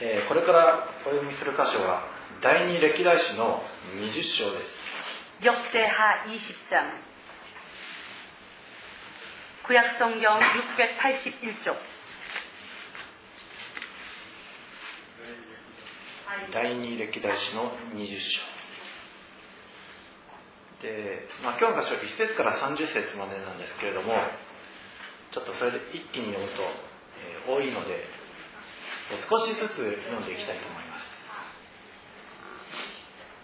えーこれからお読みする箇所は第二歴代史の20章です 역대하 20장 구약성경 681쪽 第二歴代史の20章で、まあ、今日の箇所1節から30節までなんですけれどもちょっとそれで一気に読むと、えー多いので 少しずつ読んでいきたいと思います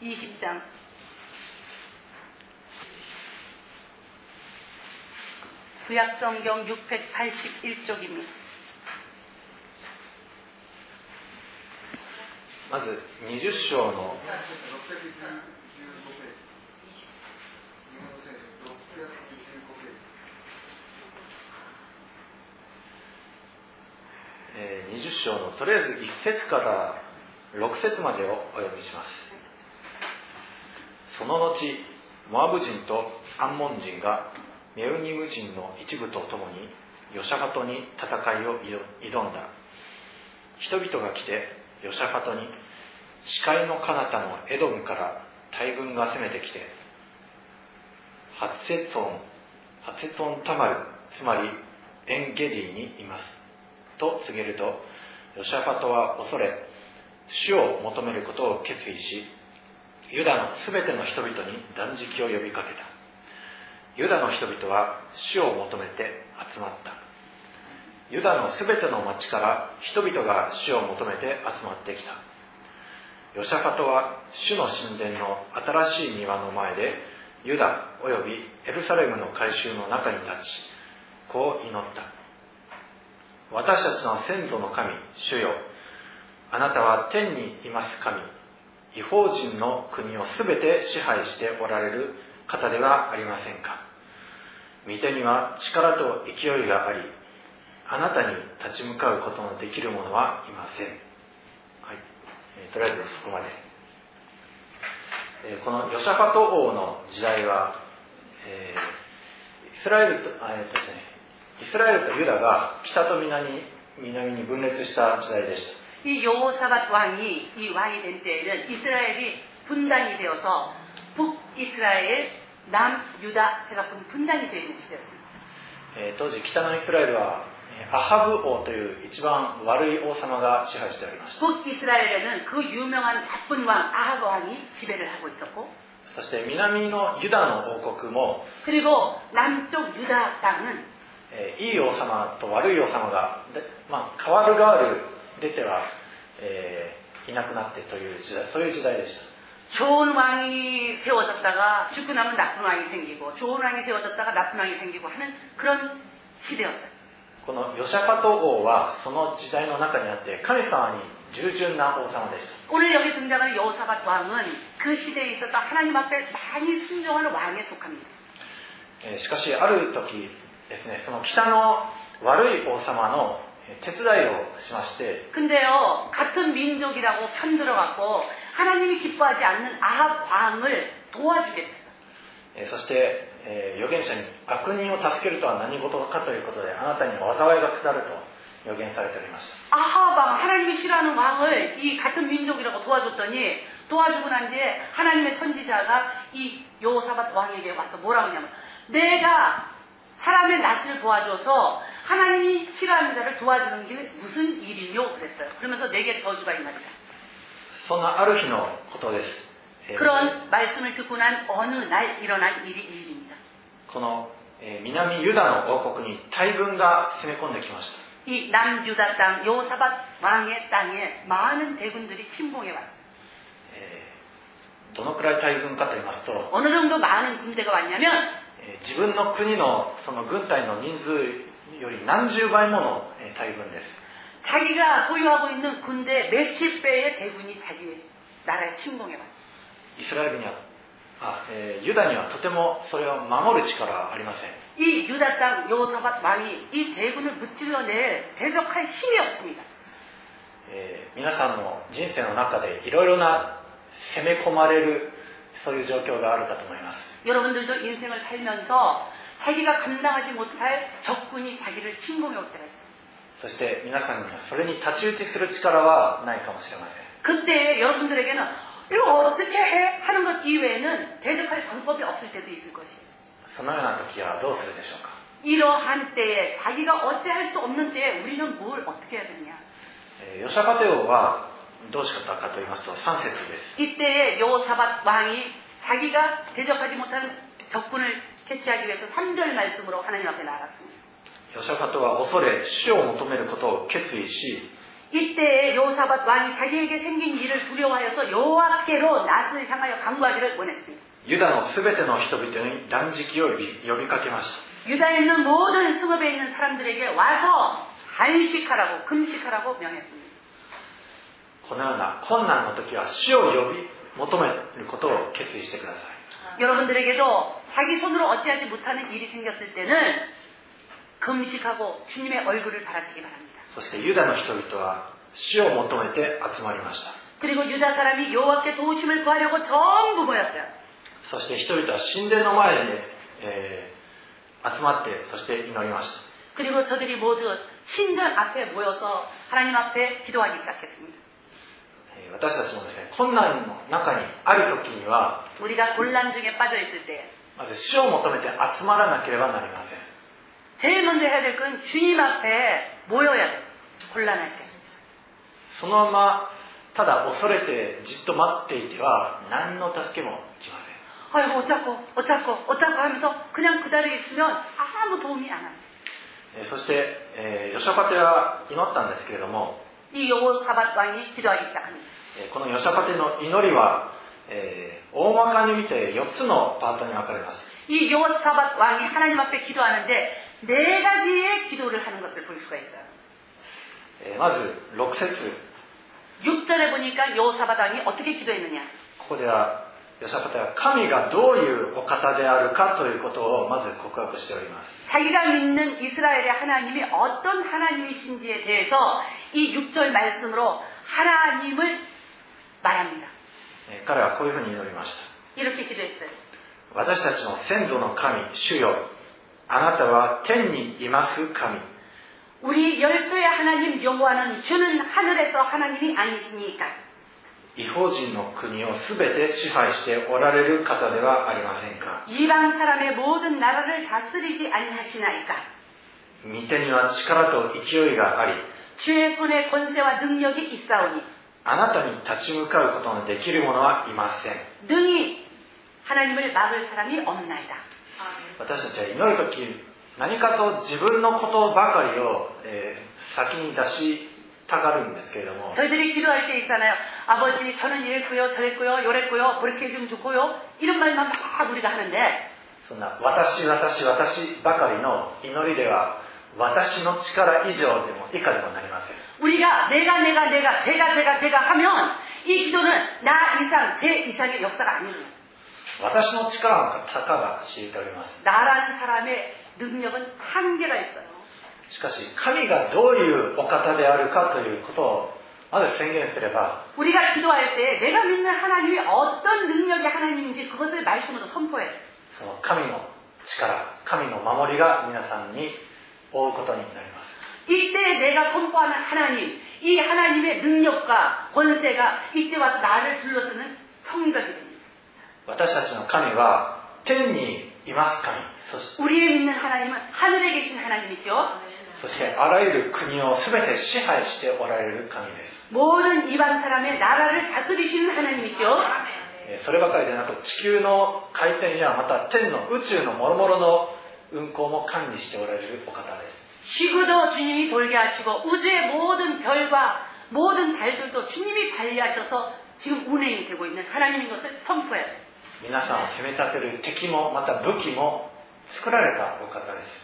20장 구약성경 681쪽입니다. まず20章の え20章のとりあえず1節から6節までをお読みします。その後モアブ人とアンモン人がメウニム人の一部と共にヨシャファトに戦いを挑んだ。人々が来てヨシャファトに視界の彼方のエドムから大軍が攻めてきてハツセツォンハツセツォンタマルつまりエンゲディにいます。と告げるとヨシャファトは恐れ主を求めることを決意しユダのすべての人々に断食を呼びかけた。ユダの人々は主を求めて集まった。ユダのすべての町から人々が主を求めて集まってきた。ヨシャファトは主の神殿の新しい庭の前でユダおよびエルサレムの改修の中に立ちこう祈った。私たちの先祖の神主よ。あなたは天にいます神。違法人の国をすべて支配しておられる方ではありませんか。御手には力と勢いがありあなたに立ち向かうことのできる者はいません、はい。えーとりあえずそこまで、えーこのヨシャファト王の時代は、えーイスラエルと,、えーとですね、イスラエルとユダが北と南に南に分裂した時代でした 이 여호사밧 왕이 이 왕이 된 때에는 이스라엘이 분단이 되어서 북이스라엘, 남유다 해가 분단이 되어 있는 시대였습니다. えー当時北のイスラエルはえーアハブ王という一番悪い王様が支配しておりました 북이스라엘에는 그 유명한 나쁜 왕 아합 왕이 지배를 하고 있었고 そして南のユダの王国も、 그리고 남쪽 유다 땅은 えいい王様と悪い王様が、まあ、変わる変わる出ては、えいなくなってという時代そういう時代でした좋은 왕이 세워졌다가 죽고 나면 나쁜 왕이 생기고 좋은 왕이 세워졌다가 나쁜 왕이 생기고 하는 그런 시대였어 요. このヨシャパト王はその時代の中にあって神様に従順な王様でした。오늘여기등장한요사밧왕은그시대에있었던하나님앞에많이순종하는왕에속합니다しかしある時ですねその北の悪い王様の手伝いをしまして。근데요같은민족이라고편들어갖고하나님이기뻐하지않는아합왕을도와주겠다そして、えー、預言者に悪人を助けるとは何事かということであなたに災いが下ると予言されておりましたアハバ하나님이싫어하는왕을이같은민족이라고도와줬더니도와주고난뒤에하나님의선지자가이여호사밧왕에게와서뭐라그러냐면내가 사람의 낯을 보아줘서 하나님이 싫어하는 자를 도와주는 게 무슨 일이뇨 그랬어요. 그러면서 내게 더주가 있나이다. 그런 말씀을 듣고 난 어느 날 일어난 일이 일입니다. この南ユダの王国に大軍が攻め込んできました。이 남유다 땅 요사밧 왕의 땅에 많은 대군들이 침공해 왔습니다. どのくらい大軍かと言いますと、어느 정도 많은 군대가 왔냐면 自分の国のその軍隊の人数より何十倍もの大軍です。イスラエル하고 있는 군대 몇십 해. とてもそれを守る力はありません.이 유다 땅 요사밭 왕이 이 대군을 무찔러낼 대적할 힘이 없습니 다. 皆さんの人生の中でいろいろな攻め込まれるそういう状況があるかと思います。 여러분들도 인생을 살면서 자기가 감당하지 못할 적군이 자기를 침공해 올 때가 있어요. そして皆さんにはそれに太刀打ちする力はないかもしれません 그때 여러분들에게는 이거 어떻게 해? 하는 것 이외에는 대적할 방법이 없을 때도 있을 것이에요. そのような時はどうするでしょうか 이러한 때에 자기가 어찌할 수 없는 때에 우리는 뭘 어떻게 해야 되냐? えーヨシャパテ王はどうしったかと言いますと3節です 이때에 요사밧 왕이 자기가 대적하지 못하는 적군을 캐치하기 위해서 3절 말씀으로 하나님 앞에 나갔습니다. ヨシャパテは恐れ死を求めることを決意し 이때에 요사밧 왕이 자기에게 생긴 일을 두려워하여서 여호와께로 낯을 향하여 강구하기를 원했습니다. ユダのすべての人々に断食を呼び呼びかけました 유다에 있는 모든 승업에 있는 사람들에게 와서 단식하라고 금식하라고 명했습니다. このような困難の時は死を呼び 求めることを決意してください 여러분들에게도 자기 손으로 어찌하지 못하는 일이 생겼을 때는 금식하고 주님의 얼굴을 바라시기 바랍니다. そしてユダの人々は死を求めて集まりました 그리고 유다 사람이 여호와께 도우심을 구하려고 전부 모였어요. そして人々は神殿の前で、えー集まってそして祈りました 그리고 저들이 모두 신전 앞에 모여서 하나님 앞에 기도하기 시작했습니다. 私たちもですね困難の中にある時にはまず死を求めて集まらなければなりません。そのままただ恐れてじっと待っていては何の助けも来ません。아이고어お고어쩌고 어쩌고 하면서 그냥 그다리에있あ무도움이 안 합니 다. そして、えー、吉岡家は祈ったんですけれども、 이 용어 사밧왕이 기도하기 시작합니 다. このヨシャパテの祈りは、えー、大まかに見て4つのパートに分かれます。이 요사밧 왕이 하나님 앞에 기도하는데 네 가지의 기도를 하는 것을 볼 수가 있어 요. 예, 먼저 6 절. 6절에 보니까 요사밧 왕이 어떻게 기도했느 냐? ここではヨシャパテは神がどういうお方であるかということをまず告白しております 자기가 믿는 이스라엘의 하나님이 어떤 하나님이신지에 대해서 이 6절 말씀으로 하나님을 말합니다. えー彼はこういうふうに祈りました 이렇게 기도했어요. 私たちの先祖の神主よあなたは天にいます神 우리 열조의 하나님 여호와는 주는 하늘에서 하나님이 아니시니까 違法人の国をすべて支配しておられる方ではありませんか？御手には力と勢いがありあなたに立ち向かうことのできる者はいません。私たちは祈るき何かと自分のことばかりを、えー、先に出したがるんですけれども 저희들이 기도할 때 있잖아요. 아버지 저는 이랬고요 저랬고요 요랬고요 그렇게 해주면 좋고요 이런 말만 막 우리가 하는데 そんな私私私ばかりの祈りでは私の力以上でも以下でもなりません 우리가 내가 내가 내가 제가 제가 제가 하면 이 기도는 나 이상 제 이상의 역사가 아니에요. 私の力のたかが知れております 나라는 사람의 능력은 한계가 있어요. しかし神がどういうお方であるかということをまず宣言すれば 우리가 기도할 때 내가 믿는 하나님이 어떤 능력의 하나님인지 그것을 말씀으로 선포해요. その神の力神の守りが皆さんに負うことになります 이때 내가 선포하는 하나님, 이 하나님의 능력과 권세가 이때 와서 나를 둘러쓰는 성벽이 됩니다. 私たちの神は天にいます神そし 우리의 믿는 하나님은 하늘에 계신 하나님이시요. そしてあらゆる国を全て支配しておられる神です 모든 이방 사람의 나라를 다스리시는 하나님이시요. えーそればかりでなく地球の回転やまた天の宇宙の諸々の運行も管理しておられるお方です 지구도 주님이 돌게 하시고 우주의 모든 별과 모든 달들도 주님이 관리하셔서 지금 운행이 되고 있는 하나님인 것을 선포해요. 皆さんを責め立てる敵もまた武器も作られたお方です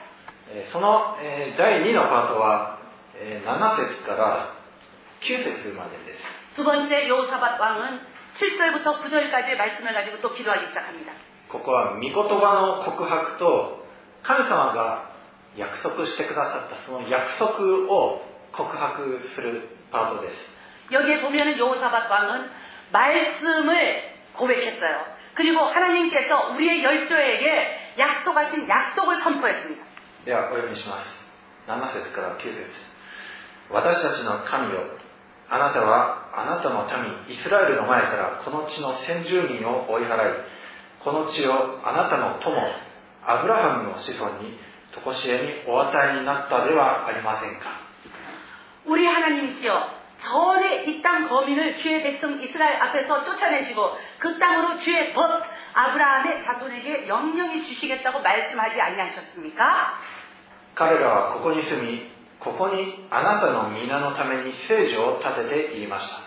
その第2のパートは7節から9節までです。두 번째 요사밧 왕은 7절부터 9절까지의 말씀을 가지고 또 기도하기 시작합니 다. ここは御言葉の告白と神様が約束してくださったその約束を告白するパートです.여기에 보면은 요사밧 왕은 말씀을 고백했어 요. 그리고 하나님께서 우리의 열조에게 약속하신 약속을 선포했습니 다. ではお読みします7節から9節私たちの神よあなたはあなたの民イスラエルの前からこの地の先住民を追い払いこの地をあなたの友アブラハムの子孫に常しえにお与えになったではありませんか 우리 하나님이시여 전에 이 땅 거민을 주의 백성 이스라엘 앞에서 쫓아내시고 그 땅으로 주의 법 아브라함의 자손에게 영영히 주시겠다고 말씀하지 아니하셨습니까? 彼らはここに住みここにあなたの皆のために聖女を立てて言いました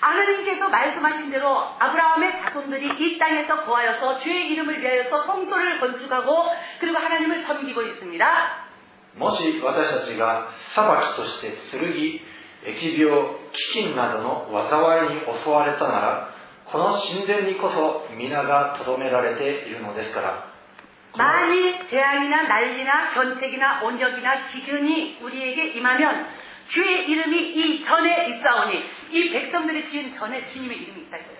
하나님께서 말씀하신 대로 아브라함의 자손들이 이 땅에서 거하여서 주의 이름을 위하여서 성소를 건축하고 그리고 하나님을 섬기고 있습니다. もし私たちが裁きとして剣疫病飢饉などの災いに襲われたなら この神殿にこそ皆がとどめられているのですからこの 만일 재앙이나 난리나 견책이나 온역이나 지근이 우리에게 임하면 주의 이름이 이 전에 있사오니 이 백성들이 지은 전에 주님의 이름이 있다 이거예요.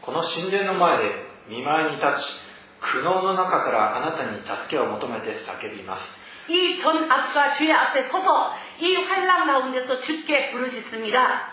この神殿の前で見舞いに立ち苦悩の中からあなたに助けを求めて叫びます 이 전 앞과 주의 앞에 서서 이 환랑 가운데서 주께 부르짖습니다.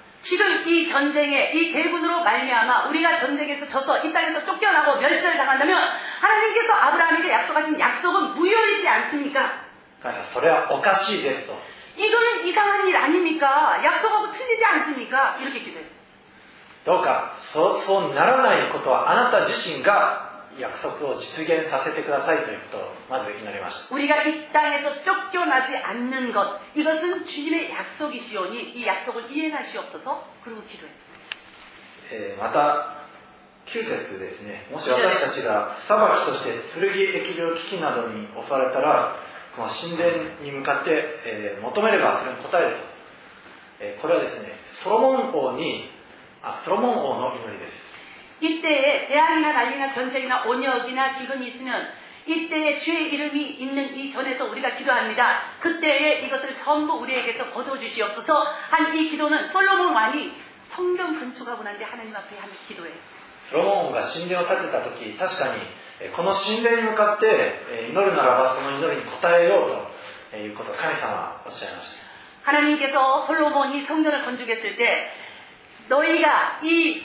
지금 이 전쟁에 이 대군으로 말미암아 우리가 전쟁에서 져서 이 땅에서 쫓겨나고 멸절을 당한다면 하나님께서 아브라함에게 약속하신 약속은 무효이지 않습니까? 神様それはおかしいですと 이거는 이상한 일 아닙니까? 약속하고 틀리지 않습니까? 이렇게 기도했어요. どうかそうそうならないことはあなた自身が 約束を実現させてくださいということをまず祈りました。우리가이땅에서쫓겨나지않는 것, 이것은주님의약속이시오니이약속을이행하시옵소서그고기도했습니다また9節ですね。もし私たちが裁きとして剣疫病危機などに襲われたら、この神殿に向かって、えー、求めればそれに答えると。えー、これはですね、ソロモン王にあ、ソロモン王の祈りです。 이때에 재앙이나 난리나 전쟁이나 온역이나 기근이 있으면 이때에 주의 이름이 있는 이 전에서 우리가 기도합니다. 그때에 이것을 전부 우리에게서 거둬주시옵소서 한 이 기도는 솔로몬 왕이 성경 건축하고 난 뒤 하나님 앞에 하는 기도예요. ソロモン王が神殿を建てた時確かにえーこの神殿に向かってえー祈るならばその祈りに応えようということを神様はおっしゃいました 하나님께서 솔로몬이 성전을 건축했을 때 너희가 이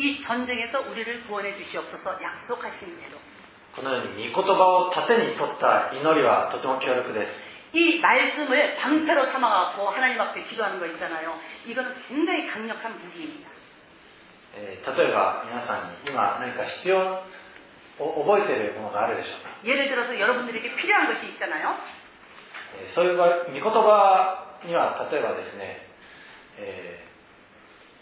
이 전쟁에서 우리를 구원해 주시옵소서 약속하신 대로このように御言葉を盾に取った祈りはとても強力です。이 말씀을 방패로 삼아갖고 하나님 앞에 기도하는 거 있잖아 요. 이거는 굉장히 강력한 무기입니 다. 例えば皆さんに今何か必要を覚えているものがあるでしょうか예를 들어서 여러분들에게 필요한 것이 있잖아 요. そういう場合、御言葉には例えばですね、え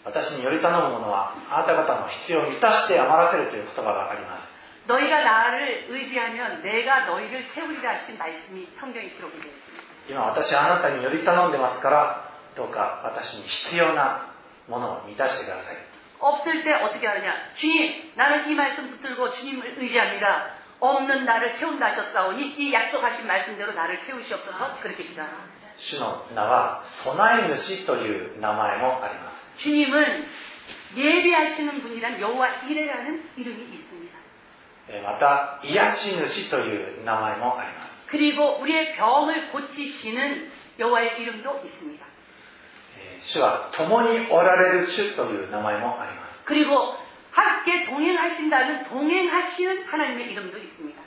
私により頼むものはあなた方の必要を満たして余らせるという言葉があります 너희가 나를 의지하면 내가 너희를 채우리라 하신 말씀이 성경에 기록이 되어 있습니다. 今私はあなたにより頼んでますからどうか私に必要なものを満たしてください 없을 때 어떻게 하느냐? 주님, 나는 이 말씀 붙들고 주님을 의지합니다. 없는 나를 채운다 하셨사오니 이 약속하신 말씀대로 나를 채우시옵소서 그렇게 기도합니다. 主の名は備え主という名前もあります す。 주님은 예비하시는 분이란 여호와 이레라는 이름이 있습니다. えーまた癒し主という名前もあります 그리고 우리의 병을 고치시는 여호와의 이름도 있습니다. えー主は共におられる主という名前もあります 그리고 함께 동행하신다는 동행하시는 하나님의 이름도 있습니다.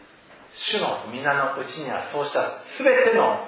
主の皆のうちにはそうした全ての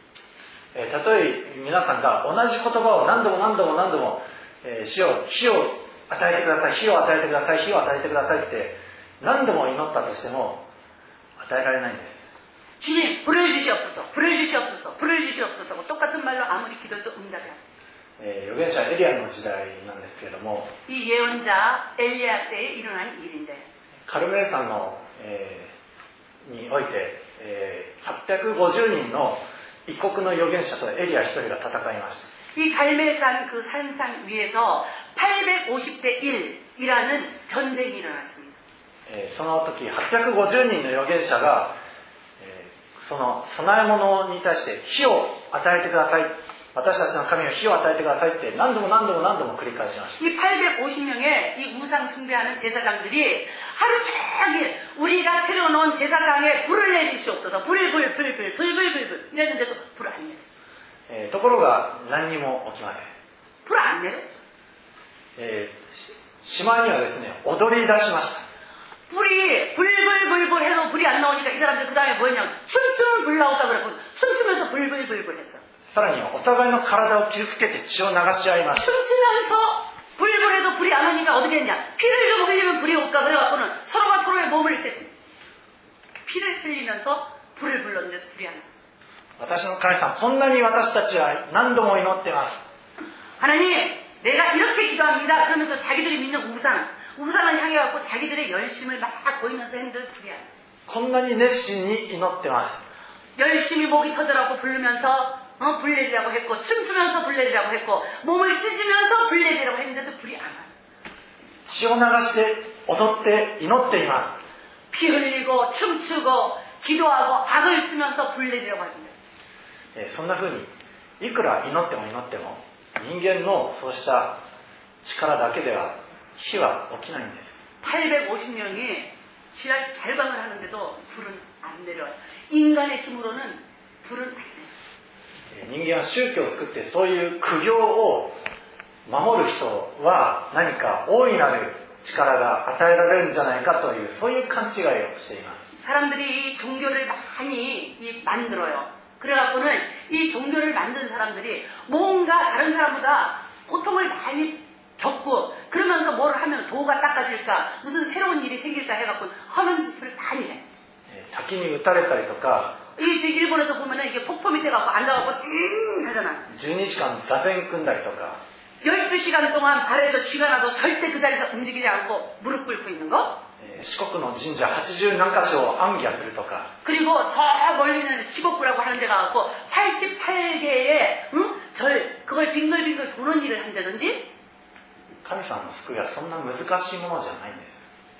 えーたとえ皆さんが同じ言葉を何度も何度も何度も、えー主よ火を与えてください火を与えてください火を与えてくださいって何度も祈ったとしても与えられないんです 주님, 불을 주시옵소서, 불을 주시옵소서, 불을 주시옵소서. 똑같은 말로 아무리 기도해도 응답이 안 돼요. えー預言者エリアの時代なんですけれども 이 예언자 엘리야 때에 일어난 일인데 カルメル山の、えーにおいて、えー850人の 一国の預言者とエリア一人が戦いました 이 갈멜산 그 산상 위에서 850대 1이라는 전쟁이 일어났습니다. えーその時850人の預言者が、えーその供え物に対して火を与えてください 私たちの神を火を与えてくださいって何度も何度も何度も繰り返しました 이 850명의 이 우상 숭배하는 제사장들이 하루 종일 우리가 차려놓은 제사장에 불을 내주시옵소서 불, 불, 불, 불, 불, 불, 불, 불 이랬는데도 불을 안 내렸어요. えーところが何にも起きません、 불을 안 내렸어요. えーししまいにはですね踊り出しました 불이 불불불불 해도 불이 안 나오니까 이 사람들 그 다음에 뭐였냐면 춤추면 불 나온다 그랬고 춤추면서 불불불불 했어요. さらにはお互いの体を傷つけて血を流し合いました 춤추면서 불불해도 불이 안 오니까 어떻게 했냐 피를 좀 흘리면 불이 올까 그래갖고는 서로가 서로의 몸을 이렇게 피를 흘리면서 불을 불렀는데 불이 안 왔어요. 私の神様こんなに私たちは何度も祈ってます 하나님 내가 이렇게 기도합니다 그러면서 자기들이 믿는 우상 우상을 향해갖고 자기들의 열심을 막 보이면서 했는데 불이 안 왔어요. こんなに熱心に祈ってます 열심히 목이 터져라고 부르면서 어, 불내리라고 했고 춤추면서 불내리라고 했고 몸을 찢으면서 불내리라고 했는데도 불이 안 와요. 血を流して踊って祈っていま 피 흘리고 춤추고 기도하고 악을 쓰면서 불내리라고 합니다. す、えーそんな風にいくら祈っても祈っても人間のそうした力だけでは火は起きないんです 850명이 지랄 잘방을 하는데도 불은 안 내려와요. 인간의 힘으로는 불은 안 내려와요. えー 人間は宗教を作ってそういう苦行を守る人は何か大いなる力が与えられるんじゃないかというそういう勘違いをしています 사람들이 이 종교를 많이 이 만들어요. 그래갖고는 이 종교를 만든 사람들이 뭔가 다른 사람보다 고통을 많이 겪고 그러면서 뭘 하면 도가 닦아질까 무슨 새로운 일이 생길까 해갖고 하는 짓을 많이 해. えー滝に打たれたりとか 이 지금 일본에서 보면은 이게 폭포 밑에 갖고 앉아갖고 음 하잖아. 12時間座禅組んだりとか 12시간 동안 발에서 쥐가 나도 절대 그 자리에서 움직이지 않고 무릎 꿇고 있는 거. えー四国の神社80何箇所を暗記するとか 그리고 저 멀리는 시곡구라고 하는 데 가갖고 88개의 응? 절 그걸 빙글빙글 도는 일을 한다든지 神様の救いはそんな難しいものじゃないんです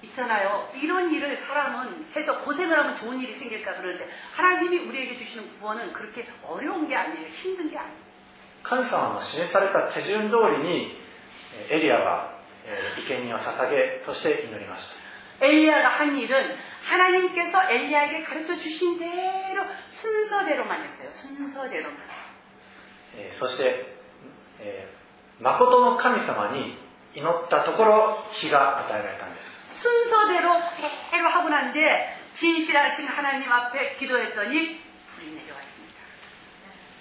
있잖아 요. 이런 일을 사람은 해서 고생을 하면 좋은 일이 생길까 그러는데 하나님이 우리에게 주시는 구원은 그렇게 어려운 게 아니에 요. 힘든 게 아니에 요. 神様の示された手順通りにエリアが意見を捧げそして祈りましたエリアが한 일은 하나님께서 엘리야에게 가르쳐 주신 대로 순서대로만 했어 요. 순서대로 만. そして、えー、誠の神様に祈ったところ、日が与えられたんです。 순서대로 대로 하고 난 뒤에 진실하신 하나님 앞에 기도했더니 불이 내려왔습니다.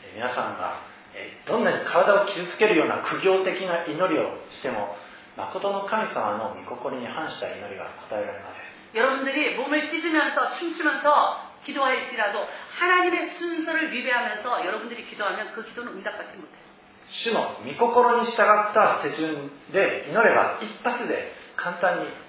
えー皆さんが、えーどんなに体を傷つけるような苦行的な祈りをしても誠の神様の御心に反した祈りが答えられません 여러분들이 몸을 찢으면서 춤추면서 기도할지라도 하나님의 순서를 위배하면서 여러분들이 기도하면 그 기도는 응답받지 못해요. 主の御心に従った手順で祈れば一発で簡単に火は起こる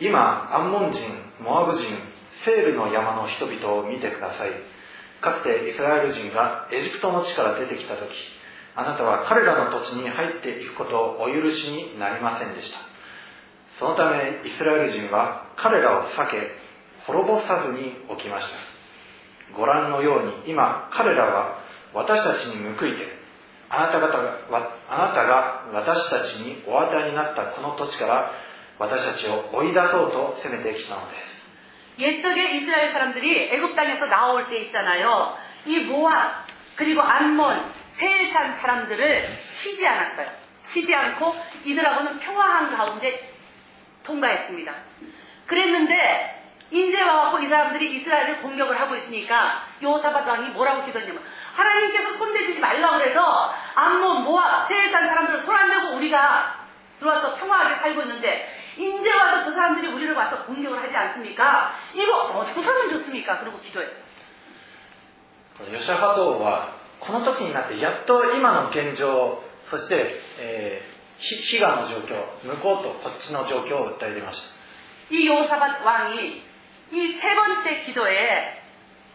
今アンモン人モアブ人セールの山の人々を見てください。かつてイスラエル人がエジプトの地から出てきた時あなたは彼らの土地に入っていくことをお許しになりませんでした。そのためイスラエル人は彼らを避け滅ぼさずに起きました。ご覧のように今彼らは私たちに報いてあなた方があなたが私たちにお与えになったこの土地から私たちを追い出そうと攻めてきたのです 옛적에 이스라엘 사람들이 애굽 땅에서 나올 때 있잖아요. 이 모압 그리고 암몬 세일산 사람들을 치지 않았어요. 치지 않고 이들하고는 평화한 가운데 통과했습니다. 그랬는데 이제 와갖고 이 사람들이 이스라엘을 공격을 하고 있으니까 요사밧 왕이 뭐라고 기도했냐면 하나님께서 손대지 말라고 그래서 암몬 모압 세일산 사람들을 손 안 대고 우리가 들어와서 평화하게 살고 있는데 이제 와서 저 사람들이 우리를 와서 공격을 하지 않습니까? 이거 어떻게 하면 좋습니까? 그러고 기도해요. このヨシャハト王はこの時になってやっと今の現状そして、えー、ひ悲願の状況向こうとこっちの状況を訴えていました 이 요사밧 왕이 이 세 번째 기도에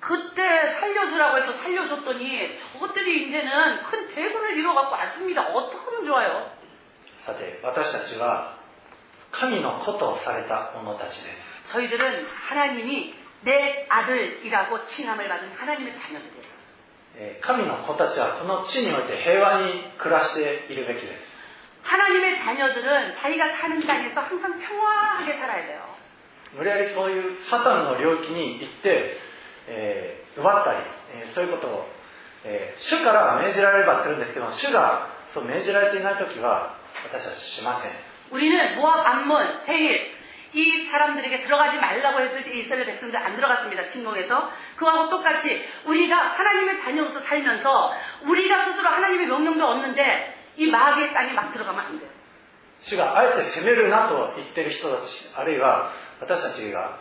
그때 살려주라고 해서 살려줬더니 저것들이 이제는 큰 대군을 이뤄갖고 왔습니다. 어떻게 하면 좋아요? さて私たちは神の子とされた者たちです 저희들은 하나님이 내 아들이라고 칭함을 받은 하나님의 자녀들이에요. えー神の子たちはこの地において平和に暮らしているべきです 하나님의 자녀들은 자기가 사는 땅에서 항상 평화하게 살아야 돼요. 無理やりそういうサタンの領域に行って、 えー奪ったり、えーそういうことを、えー主から命じられればするんですけど主がそう命じられていない時は私たちしません 우리는 모압, 암몬, 세일 이 사람들에게 들어가지 말라고 했을 때 이스라엘 백성들 안 들어갔습니다. 침공해서 그하고 똑같이 우리가 하나님의 자녀로서 살면서 우리가 스스로 하나님의 명령도 없는데 이 마귀의 땅에 막 들어가면 안 돼요. 主があえて責めるなと言ってる人たちあるいは私たちが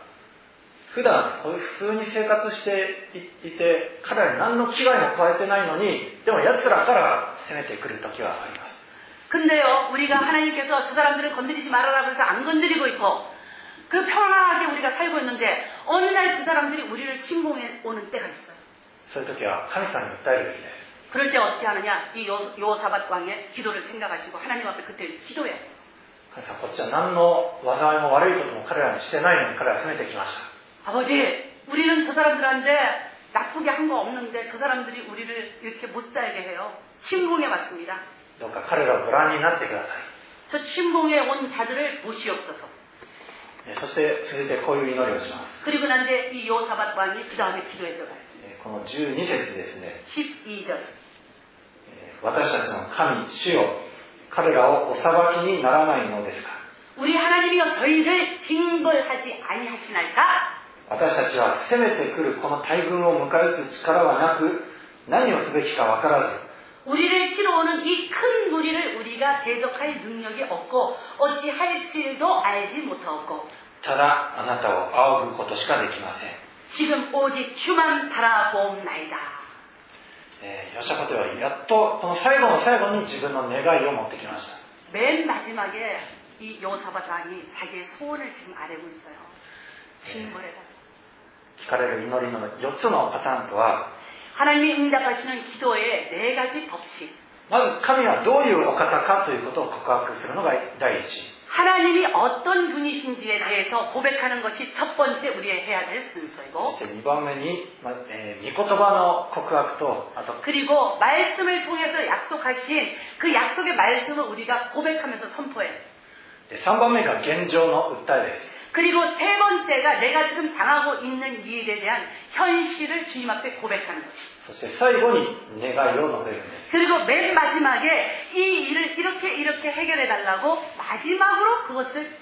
普段こういう普通に生活していいて彼らに何の危害も加えてないのにでも奴らから攻めてくる時はあります 근데요, 우리가 하나님께서 저 사람들을 건드리지 말아라 그래서 안 건드리고 있고 그 평화하게 우리가 살고 있는데 어느 날 그 사람들이 우리를 침공해 오는 때가 있어요. そういう時は神様に訴えるべきです 그럴 때 어떻게 하느냐? 이 요, 요사밧 왕의 기도를 생각하시고 하나님 앞에 그때 기도해요. 神様こっちは何の災いも悪いことも彼らにしてないのに彼らは攻めてきました 아버지, 우리는 저 사람들한테 나쁘게 한 거 없는데 저 사람들이 우리를 이렇게 못 살게 해요. 침공해 왔습니다. どうか彼らをご覧になってください 저 침공해 온 자들을 보시옵소서. えそして続いてこういう祈りをします 그리고 난 뒤에 이 요사밧 왕이 그 다음에 기도에 들어가요. えこの12節ですね 12절. 私たちの神主よ彼らをお裁きにならないのですか 우리 하나님이여 저희를 징벌하지 아니하시나이까? 私たちは攻めてくるこの大軍を迎え撃つ力はなく何をすべきか分からず 우리를 치러 오는 이 큰 무리를 우리가 대적할 능력이 없고 어찌할지도 알지 못하고 ただあなたを仰ぐことしかできません、 지금 오직 주만 바라보옵나이다. えーヨシャパテはやっとこの最後の最後に自分の願いを持ってきました 맨 마지막에 이 요사바트 왕이 자기의 소원을 지금 아뢰고 있어요. 징벌해라. 聞かれる祈りの4つのパターンとは 하나님이 응답하시는 기도의 네 가지 법칙. まず神はどういうお方かということを告白するのが第一 하나님이 어떤 분이신지에 대해서 고백하는 것이 첫 번째 우리의 해야 될 そ 순서이고 して2番目に、まえー御言葉の告白とあと 그리고 말씀을 통해서 약속하신 그 약속의 말씀을 우리가 고백하면서 선포해. で3番目が現状の訴えです 그리고 세 번째가 내가 지금 당하고 있는 이 일에 대한 현실을 주님 앞에 고백하는 것. そして最後に願いを述べるんです 그리고 맨 마지막에 이 일을 이렇게 이렇게 해결해 달라고 마지막으로 그것을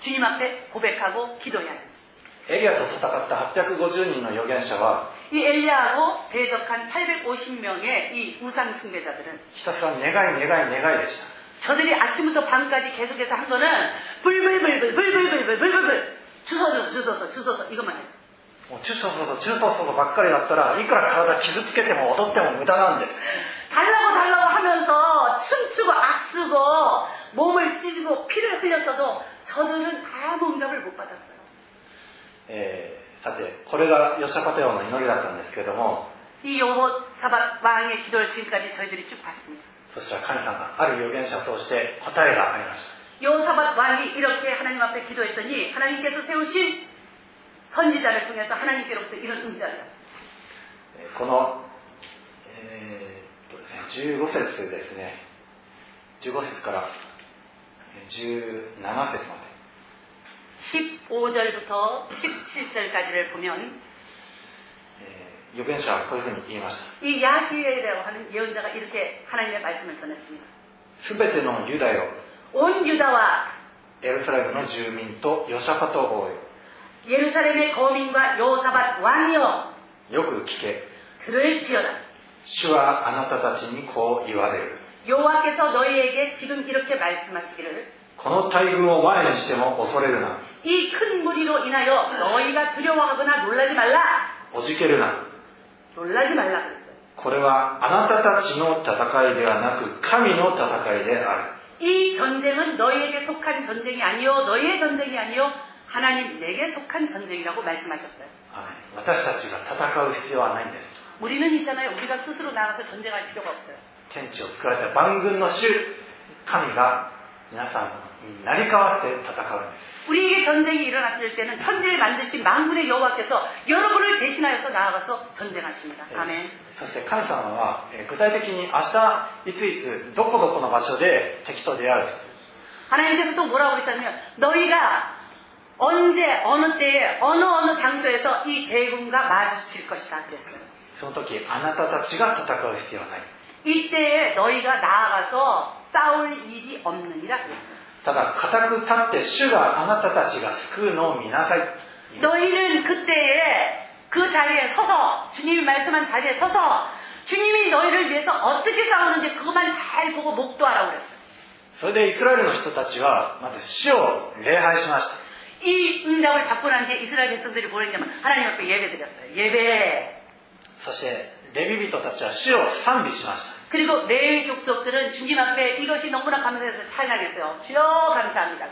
주님 앞에 고백하고 기도해야 합니다. エリアと戦った850人の預言者は 이 엘리야하고 대적한 850명의 이 우상 숭배자들은 ひたすら願い願い願いでした 저들이 아침부터 밤까지 계속해서 한 거는 불불불불 불불불불 불불불 주소서 주소서 주소서 이것만 해요. もう中ソソと中ソソとばっかりだったらいくら体傷つけても踊っても無駄なんで 달라고 달라고 하면서 춤추고 악쓰고 몸을 찢고 피를 흘렸어도 저들은 아무 응답을 못 받았어요. えーさてこれがヨシャパテ王の祈りだったんですけれども 이 여호사밧 왕의 기도를 지금까지 저희들이 쭉 봤습니다. そしたら神様がある預言者を通して答えがありました여호사밧 왕이 이렇게 하나님 앞에 기도했더니 하나님께서 세우신 선지자를 통해서 하나님께로부터 이런 응답을 했습니 다. 15節ですね15節から17節まで15절부터 17절까지를 보면 預言者はこういうふうに言いました 이 야시엘이라고 하는 예언자가 이렇게 하나님의 말씀을 전했습니다. すべてのユダよ 온 유다와 エルサレムの住民とヨシャパト王よ 예루살렘의 거민과 여호사밧 왕이여 よく聞け 들을지어다. 主はあなたたちにこう言われる 여호와께서 너희에게 지금 이렇게 말씀하시기를 この大軍を前にしても恐れるな 이 큰 무리로 인하여 너희가 두려워하거나 놀라지 말라. おじけるな 놀라지 말라 그랬어요. これはあなたたちの戦いではなく神の戦いである 이 전쟁은 너희에게 속한 전쟁이 아니요 너희의 전쟁이 아니요 하나님 내게 속한 전쟁이라고 말씀하셨어요. はい私たちが戦う必要はないんです 우리는 있잖아요. 우리가 스스로 나가서 전쟁할 필요가 없어요. 天地を作られた万軍の主神が皆さんに 成り代わって戦うんです 우리에게 전쟁이 일어났을 때는 천지를 만드신 만군의 여호와께서 여러분을 대신하여서 나아가서 전쟁하십니다. えー 아멘. そして神様はえー具体的に明日いついつどこどこの場所で敵と出会う 하나님께서 또 뭐라고 그러셨냐면 너희가 언제 어느 때에 어느 어느 장소에서 이 대군과 마주칠 것이다 그랬어요. その時あなたたちが戦う必要はない 이때에 너희가 나아가서 싸울 일이 없느니라 그랬어요. ただ固く立って主があなたたちが救うのを見なさい 너희는 그때에 그 자리에 서서 주님이 말씀한 자리에 서서 주님이 너희를 위해서 어떻게 싸우는지 그것만 잘 보고 목도하라고 그랬어요. それでイスラエルの人たちはまず主を礼拝しました 이 응답을 받고 난 뒤에 이스라엘 백성들이 뭘 했냐면 하나님 앞에 예배 드렸어요. 예배. そしてレビ人たちは主を賛美しました 그리고 내의 족속들은 주님 앞에 이것이 너무나 감사해서 찬양했어 요. 주여 감사합니 다.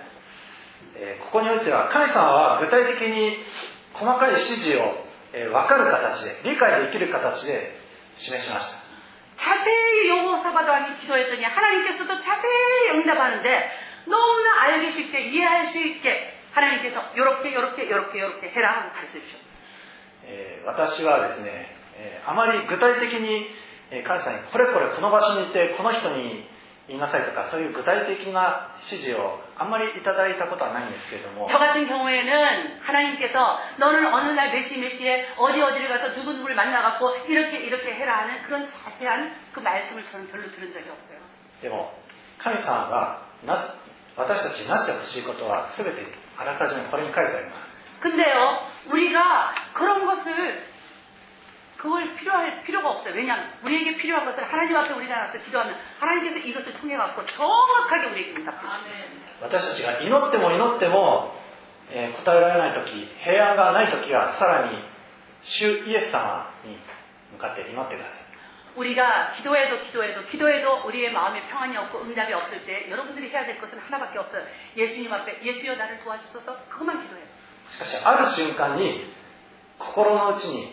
ここにおいては神様は具体的に細かい指示を分かる形で理解できる形で示しました자세히 요구 사바도하니 기도했더니 하나님께서도 자세히 응답하는데 너무나 알기 쉽게 이해할 수 있게 하나님께서 요렇게 요렇게 요렇게 요렇게 해라 하고 가르쳐 주셨어 요. 私はですね、あまり具体的にえー神様にこれこれこの場所にいてこの人に 言いなさいとかそういう具体的な指示をあんまりいただいたことはないんですけれども 저 같은 경우에는 하나님께서 너는 어느 날 몇 시 몇 시에 어디 어디를 가서 누구누구를 만나갖고 이렇게 이렇게 해라 하는 그런 자세한 그 말씀을 저는 별로 들은 적이 없어요. でも神様がな私たちになってほしいことは全てあらかじめこれに書いてあります 근데요, 우리가 그런 것을 그걸 필요할 필요가 없어요. 왜냐하면 우리에게 필요한 것을 하나님 앞에 우리가 나서 기도하면 하나님께서 이것을 통해 갖고 정확하게 우리에게 응답해 주세요. 私たちが祈っても祈っても、えー答えられない時平安がない時はさらに主イエス様に向かって祈ってください 우리가 기도해도 기도해도 기도해도 우리의 마음에 평안이 없고 응답이 없을 때 여러분들이 해야 될 것은 하나밖에 없어요. 예수님 앞에 예수여 나를 도와주소서 그것만 기도해요. しかしある瞬間に心の内に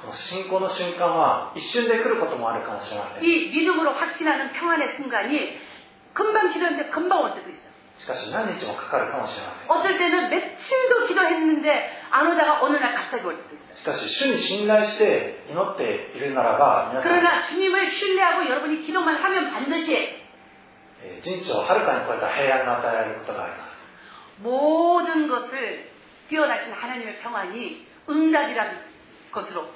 この信仰の瞬間は一瞬で来ることもあるかもしれません 이 믿음으로 확신하는 평안의 순간이 금방 기도했는데 금방 올 때도 있어요. しかし何日もかかるかもしれません 어떨 때는 며칠도 기도했는데 안 오다가 어느 날 갑자기 올 때도 있어요. しかし主に信頼して祈っているならば皆さん 그러나 주님을 신뢰하고 여러분이 기도만 하면 반드시 えー人知をはるかに超えた平安が与えられることがあります 모든 것을 뛰어나신 하나님의 평안이 응답이라는 것으로 올-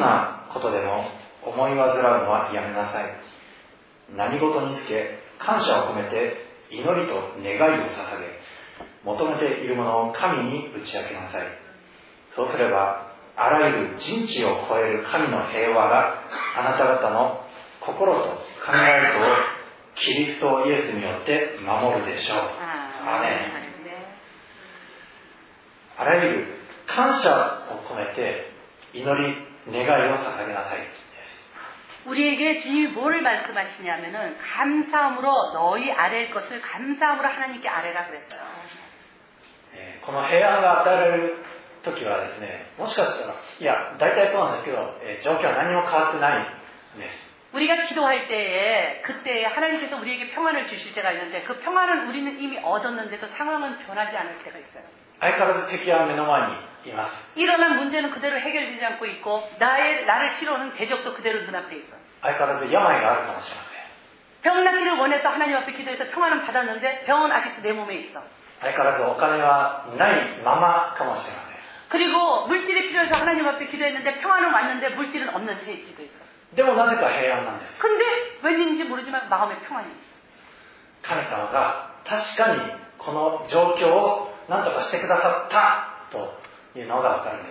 なことでも思い煩うのはやめなさい。何事につけ感謝を込めて祈りと願いを捧げ求めているものを神に打ち明けなさい。そうすればあらゆる人知を超える神の平和があなた方の心と考えとをキリストイエスによって守るでしょう。あらゆる感謝を込めて祈り 願いを捧げなさいです 우리에게 주님이 뭐를 말씀하시냐면은 감사함으로 너희 아랠 것을 감사함으로 하나님께 아뢰라 그랬어요. えーこの平安が与えられる時はですねもしかしたらいや大体そうなんですけど、えー状況は何も変わってないんです 우리가 기도할 때에 그때에 하나님께서 우리에게 평안을 주실 때가 있는데 그 평안을 우리는 이미 얻었는데도 상황은 변하지 않을 때가 있어요. 相変わらず敵は目の前にいます 일어난 문제는 그대로 해결되지 않고 있고 나의 나를 치료하는 대적도 그대로 눈앞에 있어. 相変わらず病があるかもしれません 병 낫기를 원해서 하나님 앞에 기도해서 평안은 받았는데 병은 아직도 내 몸에 있어. 相変わらずお金はないままかもしれません 그리고 물질이 필요해서 하나님 앞에 기도했는데 평안은 왔는데 물질은 없는 체질도 있어. でもなぜか平安なんです 근데 웬일인지 모르지만 마음에 평안이 있어. 神様が確かにこの状況を何とかしてくださったと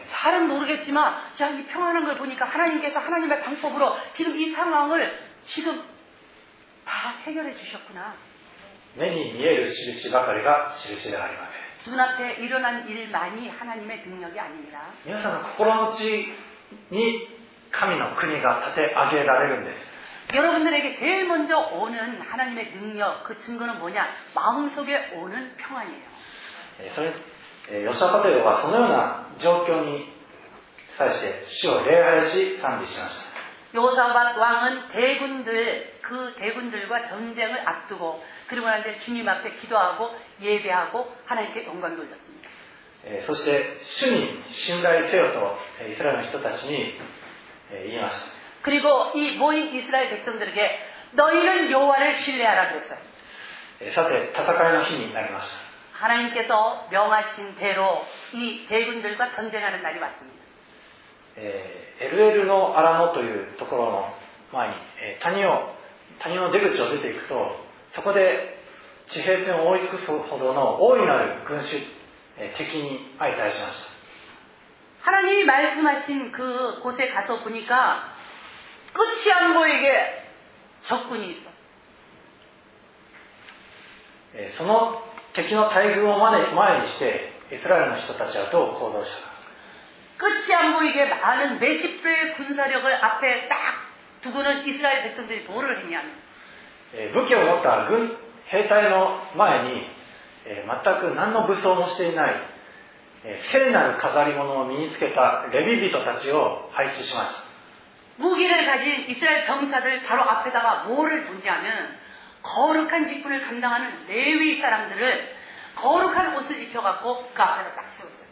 잘은 모르겠지만 야, 이 평안한 걸 보니까 하나님께서 하나님의 방법으로 지금 이 상황을 지금 다 해결해 주셨구나. 눈앞에 일어난 일만이 하나님의 능력이 아닙니다. 여러분들에게 제일 먼저 오는 하나님의 능력, 그 증거는 뭐냐? 마음속에 오는 평안이에요. えヨシャパテロはそのような状況に際して主を礼拝し賛美しました。요사밭 왕은 대군들 그 대군들과 전쟁을 앞두고 그리고 나서 주님 앞에 기도하고 예배하고 하나님께 영광 돌렸습니 다. そして主に信頼せよとイスラエルの人たちに言いました그리고 이 모인 이스라엘 백성들에게 너희는 여호와를 신뢰하라 그랬어 요. さて戦いの日になりました。 하나님께서 명하신 대로 이 대군들과 전쟁하는 날이 왔습니 다. LL のアラノというところの前に谷を谷の出口を出ていくとそこで地平線を覆い尽くすほどの大いなる群衆敵に相対しました。하나님이 말씀하신 그 곳에 가서 보니까 끝이 안 보이게 적군이 있 어. その敵の大軍を前にしてイスラエルの人たちはどう行動したか끝이 안 보이게 많은 메시프의 군사력을 앞에 딱 두고는 이스라엘 백성들이 뭐를 했냐면武器を持った軍兵隊の前に全く何の武装もしていない聖なる飾り物を身につけたレビ人たちを配置しました。武器を가진이스라엘병사들바로앞에다가뭐를던지면 거룩한 직분을 감당하는 레위 사람들을 거룩한 옷을 입혀갖고 그 앞에다 딱 세웠어요.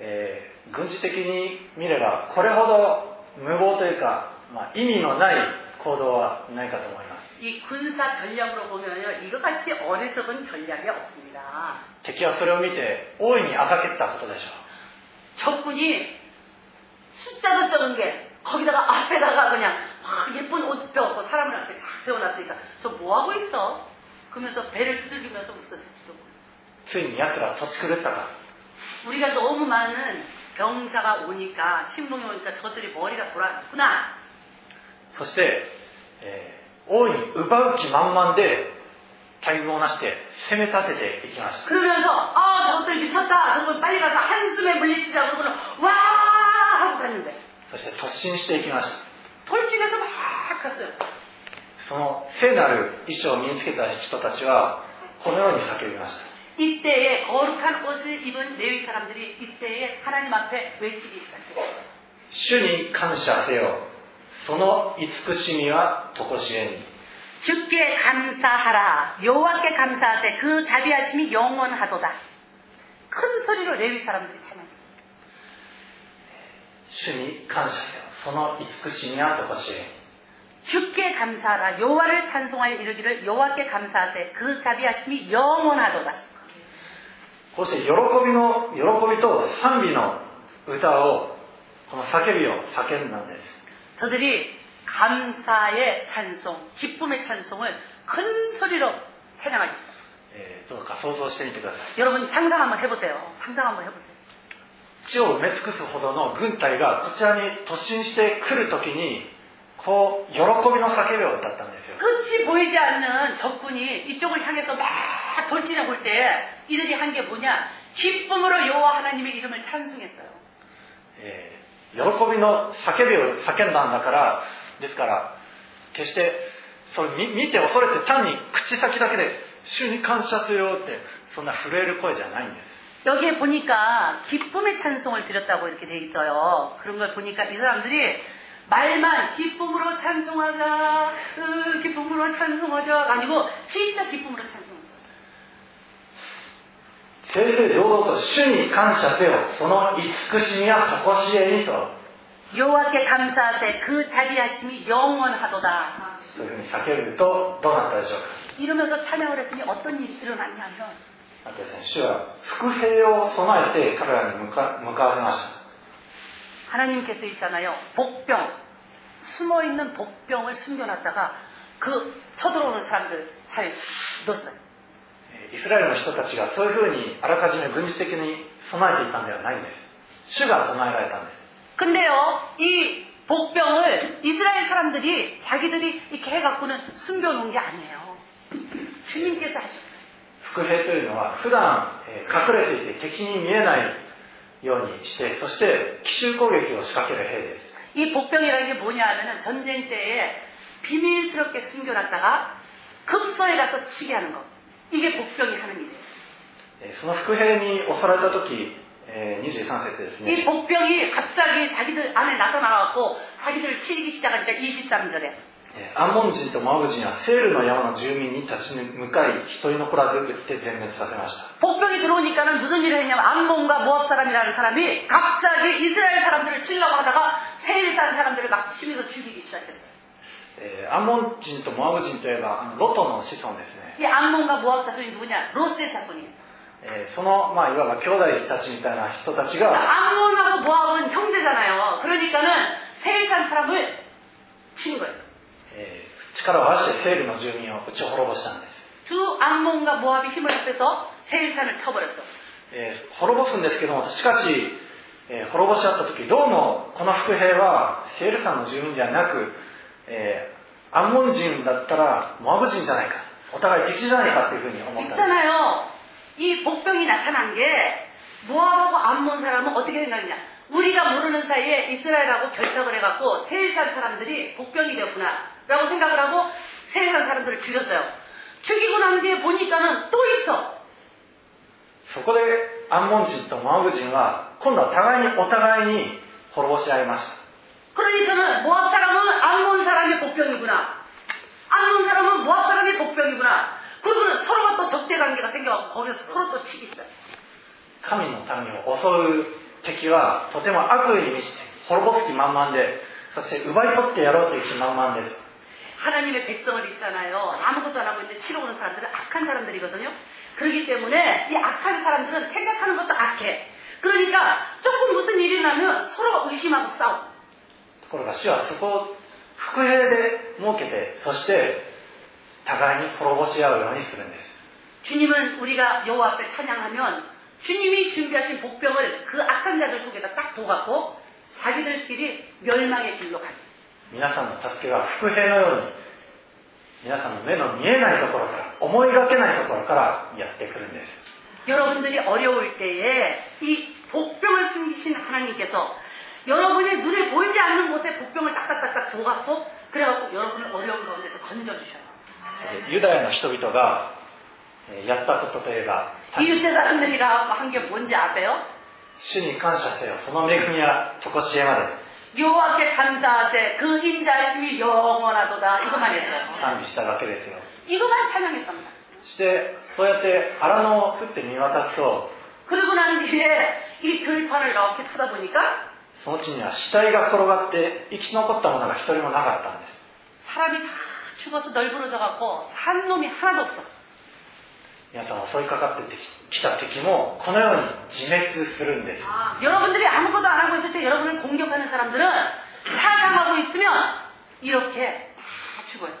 えー軍事的に見ればこれほど無謀というか、まあ、意味のない行動はないかと思います 이 군사 전략으로 보면요, 이것같이 어리석은 전략이 없습니다. 敵はそれを見て大いにあがけたことでしょ 적군이 숫자도 적은 게 거기다가 앞에다가 그냥 막 예쁜 옷 펴고 사람을 앞에 딱 세워놨으니까 저 뭐하고 있어? 그러면서 배를 두들기면서 웃었을지도 몰라. うついに奴ら土地狂ったか 우리가 너무 많은 병사가 오니까 신봉이 오니까 저들이 머리가 돌아갔구나. そして、えー大いに奪う気満々で大軍をなして攻め立てていきました 그러면서 아 저것들 미쳤다. 그러면 빨리 가서 한숨에 물리치자. 그러면 와 하고 갔는데 そして突進していきました 돌진해서 막 갔어요. その聖なる衣装を身につけた人たちはこのように叫びました 이때에 거룩한 옷을 입은 레위 사람들이 이때에 하나님 앞에 외치기 시작했어요. 主に感謝せよその慈しみは常しえに 주께 감사하라. 여호와께 감사하되 그 자비하심이 영원하도다. 큰 소리로 레위 사람들이 찬양. 主に感謝せよその慈しみは常しえに 주께 감사하라. 여호와를 찬송하여 이르기를 여호와께 감사하되 그 자비하심이 영원하도다. こうして喜びの喜びと賛美の歌をこの叫びを叫んだんです 저들이 감사의 찬송, 기쁨의 찬송을 큰 소리로 찬양하셨어요. えーどうか想像してみてください 여러분 상상 한번 해보세요. 상상 한번 해보세요. 地を埋め尽くすほどの軍隊がこちらに突進してくるときにこう喜びの叫びを歌ったんですよ 끝이 보이지 않는 적군이 이쪽을 향해서 막 돌진해 볼 때 이들이 한 게 뭐냐? 기쁨으로 여호와 하나님의 이름을 찬송했어요. えー喜びの叫びを叫んだんだからですから決してそれ見見て恐れて単に口先だけで「主に感謝せよ」ってそんな震える声じゃないんです 여기에 보니까 기쁨의 찬송을 드렸다고 이렇게 돼 있어요. 그런 걸 보니까 이 사람들이 말만 기쁨으로 찬송하자, 으, 기쁨으로 찬송하자가 아니고 진짜 기쁨으로 찬송하자. 正々堂々と主に感謝せよその慈しみは常しえにと 여호와께 감사하되 그 자비하심이 영원하도다. そういうふうに叫ぶとどうなったでしょうか 이러면서 찬양을 했더니 어떤 일이 일어났냐면 あとですね主は伏兵を備えて彼らに向か向かわれました 하나님께서 있잖아요. 복병. 숨어 있는 복병을 숨겨놨다가 그 쳐들어오는 사람들 사이에 넣었어요. えーイスラエルの人たちがそういうふうにあらかじめ軍事的に備えていたんではないんです主が備えられたんです 근데요, 이 복병을 이스라엘 사람들이 자기들이 이렇게 해갖고는 숨겨놓은 게 아니에요. 주님께서 하셨어요. 兵というのは普段隠れていて敵に見えないようにしてそして奇襲攻撃を仕掛ける兵です。戦が秘密스게숨겨놨다가 급소에 가서 치게 하는 것. 이게 복병이하が일이에が.その副兵に襲われた時23節ですね.이 복병이 갑자기 자기들 안에 나타나갖고 자기들치기시が하니까 23절에 アンモン人とモアブ人はセールの山の住民に立ち向かい一人残らず撃って全滅させました 복병이 들어오니까는 무슨 일을 했냐면 암몬과 모압 사람이라는 사람이 갑자기 이스라엘 사람들을 치려고 하다가 세일산 사람들을 막 치면서 죽이기 시작했어요. えーアンモン人とモアブ人といえばあのロトの子孫ですね、 이 암몬과 모압 자손이 누구냐? 로스의 자손이에요. えーその、まあ、いわば兄弟たちみたいな人たちが、 암몬하고 모압은 형제잖아요. 그러니까는 세일산 사람을 치는 거예요. えー 力を合わせてセールの住民を打ち滅ぼしたんです、 두 암몬과 모압이 힘을 합해서 세일산을 쳐버렸어. えー滅ぼすんですけどもしかし、えー滅ぼし合った時どうもこの伏兵はセール山の住民ではなく、えーアンモン人だったらモアブ人じゃないかお互い敵じゃないかというふうに思ったんです 있잖아요. 이 복병이 나타난 게 모압하고 암몬 사람은 어떻게 생각했냐? 우리가 모르는 사이에 이스라엘하고 결탁을 해갖고 세일산 사람들이 복병이 되었구나 라고 생각을 하고 세일산 사람들을 죽였어요. 죽이고 난 뒤에 보니까는 또 있어. そこでアンモン人とモアブ人は今度は互いにお互いに滅ぼし合いました 그러니까는 모압 사람은 암몬 사람의 복병이구나. 암몬 사람은 모압 사람의 복병이구나. 그러고는 서로가 또 적대 관계가 생겨갖고 거기서 서로 또 치기 시작. 神の民を襲う敵はとても悪意に満ちて滅ぼす気満々でそして奪い取ってやろうという気満々です 하나님의 백성을 있잖아요. 아무것도 안 하고 있는데 치러 오는 사람들은 악한 사람들이거든요. 그렇기 때문에 이 악한 사람들은 생각하는 것도 악해. 그러니까 조금 무슨 일이 나면 서로 의심하고 싸워. ところが主はそこを伏兵で設けてそして互いに滅ぼし合うようにするんです 주님은 우리가 여호와 앞에 찬양하면 주님이 준비하신 복병을 그 악한 자들 속에다 딱 둬갖고 자기들끼리 멸망의 길로 가요. 皆さんの助けが伏兵のように皆さんの目の見えないところから思いがけないところからやってくるんです 여러분들이 어려울 때에 이 복병을 숨기신 하나님께서 여러분의 눈에 보이지 않는 곳에 복병을 딱딱딱딱 둬갖고 그래갖고 여러분을 어려운 가운데서 건져주셔요. ユダヤの人々がえーやったことといえば 이웃대 사람들이라 한 게 뭔지 아세요? 主に感謝せよその恵みは常しえまで 여호와께 감사하되 그 인자심이 영원하도다 이것만 했어요. 賛美したわけですよ 이것만 찬양했답니다. してそうやって荒野を降って見渡すと 그러고 난 뒤에 이 들판을 이렇게 쳐다보니까 その地には死体が転がって生き残ったものが一人もなかったんです 사람이 다 죽어서 널브러져 갖고 산 놈이 하나도 없어. 皆さん襲いかかってきた敵もこのように自滅するんです 여러분들이 아무것도 안 하고 있을 때 여러분을 공격하는 사람들은 사상하고 있으면 이렇게 다 죽어요.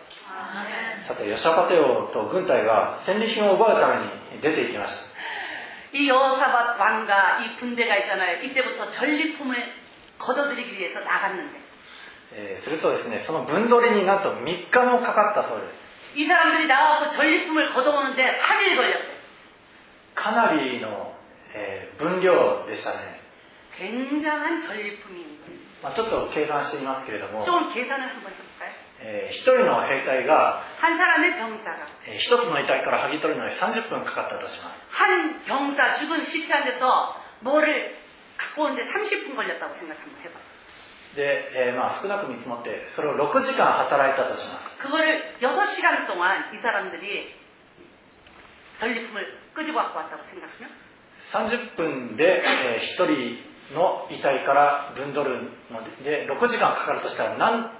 さてヨシャパテ王と軍隊が戦利品を奪うために出て行きました 이 여호사밧 왕과 이 군대가 있잖아요. 이때부터 전리품을 걷어들이기 위해서 나갔는데 えーするとですねその分取りになんと3日もかかったそうです 이 사람들이 나와서 전리품을 걷어오는데 3일 걸렸어요. かなりの、えー分量でしたね、 굉장한 전리품인 거예요. まあ、ちょっと計算してみますけれども、 좀 계산을 한번 해볼까요? え1人の兵隊が、 한 사람의 병사가 え1つの遺体から剥ぎ取るのに30分かかったとします 한 병사 죽은 시체한테서 뭐를 갖고 오는데 30분 걸렸다고 생각 한번 해봐요. で、えーまあ、少なく見積もってそれを6時間働いたとします 그거를 6시간 동안 이 사람들이 전리품을 끄집어 갖고 왔다고 생각하면 30分で、え1人の遺体から分取るので6時間かかるとしたら何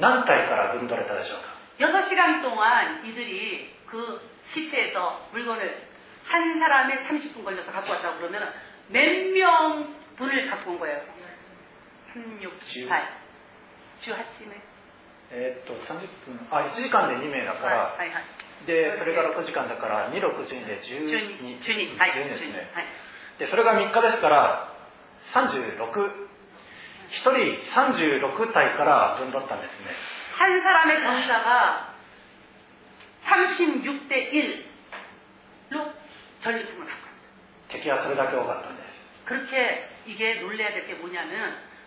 何体から分取れたでしょうか 6시간 동안 이들이 그 시체에서 물건을 한 사람에 30분 걸려서 갖고 왔다고 그러면 몇 명 분을 갖고 온 거예요? 3, 6, 8. 주8쯤에. えーっと30分あ1時間で2名だから、 하이, 하이. でそれが6時間だから262で12 준이, 준이, 하이, 12です 준이. ね 하이. でそれが3日ですから361人36体から分取ったんですね 한 사람의 병사가 36대 1로 전리품을 갖고 왔어요. 敵はそれだけ多かったんです 그렇게 이게 놀래야 될 게 뭐냐면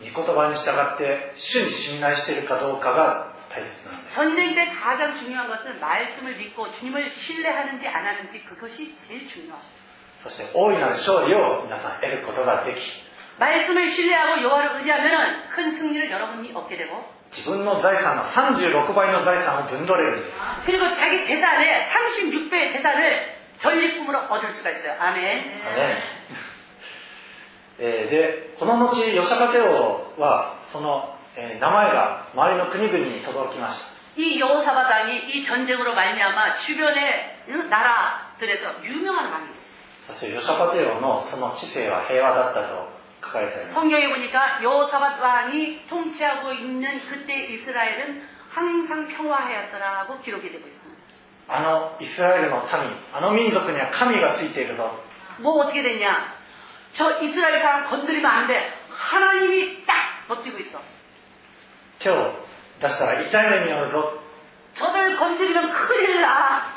御言葉に従って主に信頼しているかどうかが大切なんです 전쟁 때 가장 중요한 것은 말씀을 믿고 주님을 신뢰하는지 안 하는지 그것이 제일 중요합니다. そして大いなる勝利を皆さん得ることができ 말씀을 신뢰하고 여호와를 의지하면 큰 승리를 여러분이 얻게 되고 自分の財産の36倍の財産を分取れるんです 그리고 자기 재산의 36배의 재산을 전리품으로 얻을 수가 있어요. 아멘. ね えーでこの後ヨシャカテ王はその、えー名前が周りの国々に轟きました 이 여호사바당이 이 전쟁으로 말미암아 주변의 응, 나라들에서 유명한 왕이에요. そしてヨシャカテ王のその知性は平和だったと書かれてあります 성경에 보니까 여호사밧 왕이 통치하고 있는 그때 이스라엘은 항상 평화하였더라고 기록이 되고 있습니다. あのイスラエルの民あの民族には神がついているぞ 뭐 어떻게 됐냐? 저 이스라엘 사람 건드리면 안 돼. 하나님이 딱 버티고 있어. 手を出したら痛い目に遭うぞ 저들 건드리면 큰일 나.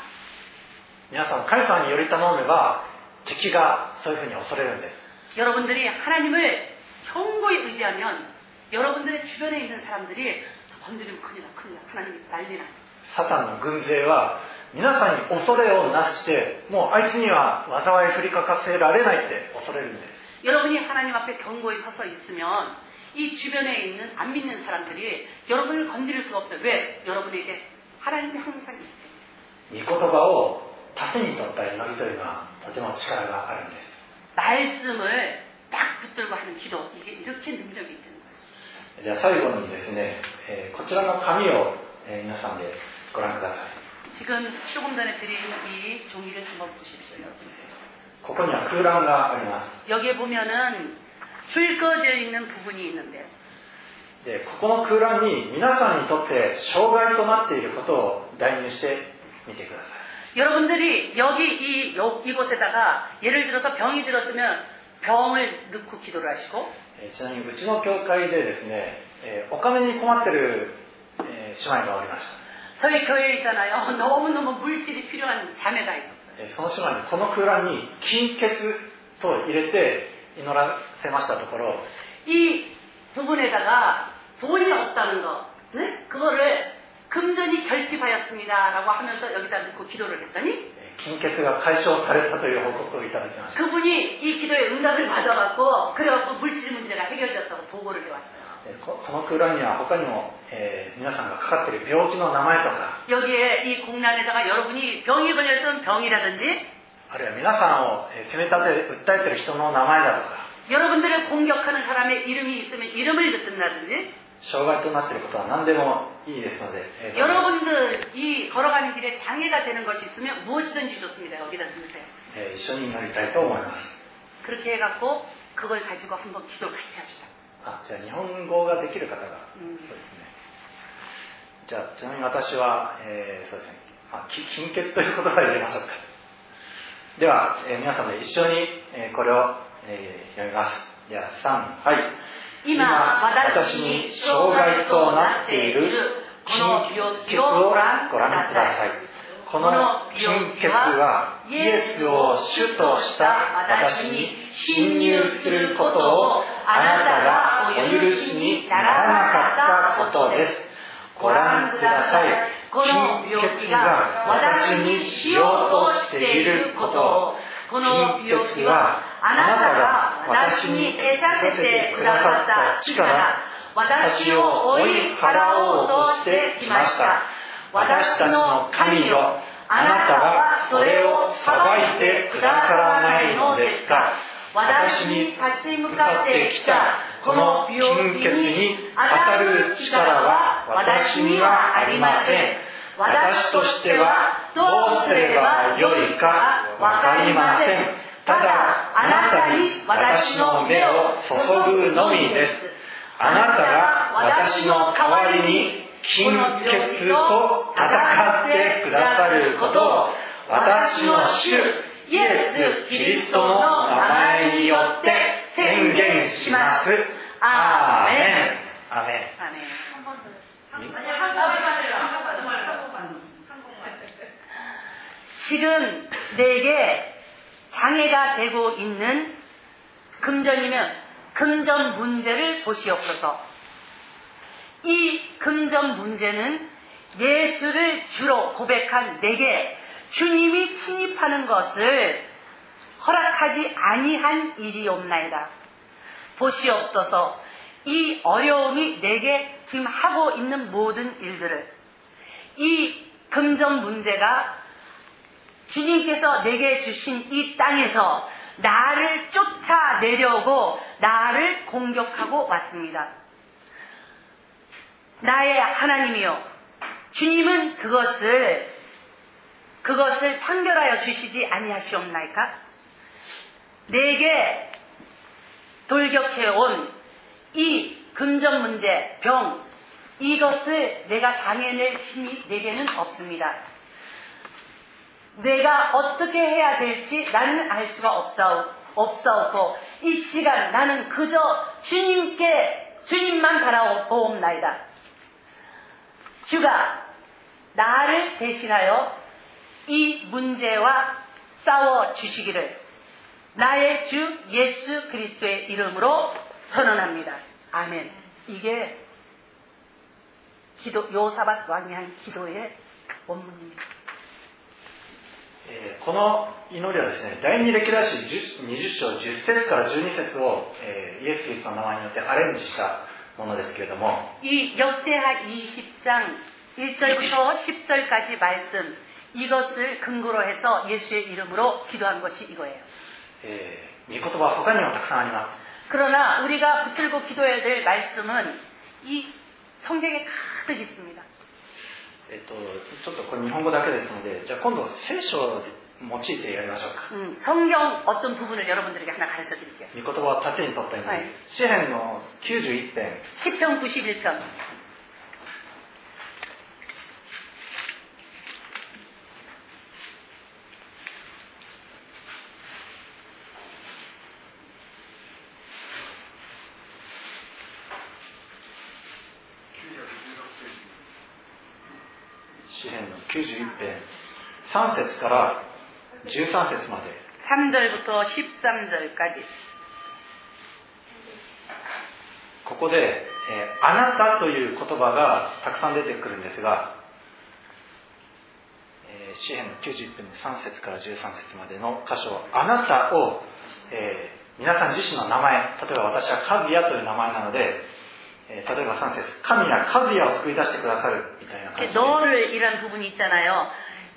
皆さん神様により頼めば敵がそういうふうに恐れるんです 여러분들이 하나님을 견고히 의지하면 여러분들의 주변에 있는 사람들이 저 건드리면 큰일 나, 큰일 나. 하나님이 난리 나. サタンの軍勢は 皆さんに恐れをなしてもうあいつには災い振りかかせられないって恐れるんです 여러분이 하나님 앞에 견고히 서서 있으면 이 주변에 있는 안 믿는 사람들이 여러분을 건드릴 수가 없어요. 왜? 여러분에게 하나님이 항상 있어요. 御言葉を盾に取った祈りというのはとても力があるんです 말씀을 딱 붙들고 하는 기도 이게 이렇게 능력이 있는 거예요. じゃあ最後にですね、えーこちらの紙を、えー皆さんでご覧ください ここには空欄があります.でここの空欄に皆さんにとって障害となっていることを代入してみてください。여러분들이 여기 이, 이곳에다가 예를 들어서 병이 들었으면 병을 넣고 기도를 하시고ちなみにうちの教会でですね、えお金に困ってる、え姉妹がおりました。 저희 교회에 있잖아요. 너무너무 물질이 필요한 자매가 있어요. えーその姉妹にこの空欄に金欠と入れて祈らせましたところ 이 부분에다가 돈이 없다는 거, 네? 그거를 금전이 결핍하였습니다라고 하면서 여기다 넣고 기도를 했더니 えー金欠が解消されたという報告をいただきました 그분이 이 기도에 응답을 받아갖고 그래갖고 물질 문제가 해결됐다고 보고를 해왔어요. えーここの空欄には他にも、えー皆さんがかかっている病気の名前とか 여기에 이 공란에다가 여러분이 병이 걸렸던 병이라든지 あるいは皆さんをえー責め立て訴えている人の名前だとか 여러분들을 공격하는 사람의 이름이 있으면 이름을 듣는다든지 障害となっていることは何でもいいですので、えー 여러분들이 걸어가는 길에 장애가 되는 것이 있으면 무엇이든지 좋습니다. 여기다 넣으세요. えー一緒に祈りたいと思います 그렇게 해갖고 그걸 가지고 한번 기도 같이 합시다. 다 あじゃあ日本語ができる方が。 음. そうですね。じゃあちなみに私は、えーそうですね。あき金欠という言葉を入れましょうか。では、えー皆さんで一緒に、えーこれを、えー読みます。では3はい。今私に障害となっているこの病気をご覧ください。この貧血はイエスを主とした私に侵入することをあなたがお許しにならなかったことです。ご覧ください。この病気が私にしようとしていることを、この病気はあなたが私に得させてくださった力、私を追い払おうとしてきました。私たちの神よ、あなたはそれを裁いてくださらないのですか？私に立ち向かってきたこの病気に当たる力は私にはありません。私としてはどうすればよいかわかりません。ただあなたに私の目を注ぐのみです。あなたが私の代わりに金欠と戦ってくださることを私の主イエス・キリストの名前によって宣言します。アーメン。アーメン 아멘. 지금 내게 장애가 되고 있는 금전이면 금전 문제를 보시옵소서. 이 금전 문제는 예수를 주로 고백한 내게 주님이 침입하는 것을 허락하지 아니한 일이옵나이다. 보시옵소서. 이 어려움이 내게 지금 하고 있는 모든 일들을 이 금전 문제가 주님께서 내게 주신 이 땅에서 나를 쫓아내려고 나를 공격하고 왔습니다. 나의 하나님이요. 주님은 그것을 그것을 판결하여 주시지 아니하시옵나이까? 내게 돌격해 온 이 금전 문제, 병, 이것을 내가 당해낼 힘이 내게는 없습니다. 내가 어떻게 해야 될지 나는 알 수가 없사오, 없사옵고 이 시간 나는 그저 주님께 주님만 바라옵나이다. 주가 나를 대신하여 이 문제와 싸워 주시기를 나의 주 예수 그리스도의 이름으로 선언합니다. 아멘. 이게 기도 요사밭 왕이 한 기도의 원문입니다. えーこの祈りはですね、第二歴代史10 20章10節から12節を、えーイエス・キリストの名前によってアレンジした ものですけれども、 이 역대하 20장 1절부터 10절까지 말씀 이것을 근거로 해서 예수의 이름으로 기도한 것이 이거예요. えー御言葉は他にもたくさんあります。 그러나 우리가 붙들고 기도해야 될 말씀은 이 성경에 가득 있습니다. えっと、ちょっとこれ日本語だけですので、じゃあ今度聖書 を用いてやりましょうか。 음, 성경 어떤 부분을 여러분들에게 하나 가르쳐 드릴게요. 御言葉を縦に取ったように、はい詩篇の91編、 10편 91편. 詩篇の91編、3節から 13節まで、 3절부터 13절까지. ここで、えーあなたという言葉がたくさん出てくるんですが、えー詩篇の91編の3節から13節までの箇所、あなたを、えー皆さん自身の名前、例えば私はカズヤという名前なので、えー例えば3節神はカズヤを作り出してくださるみたいな感 이렇게 じで、 너를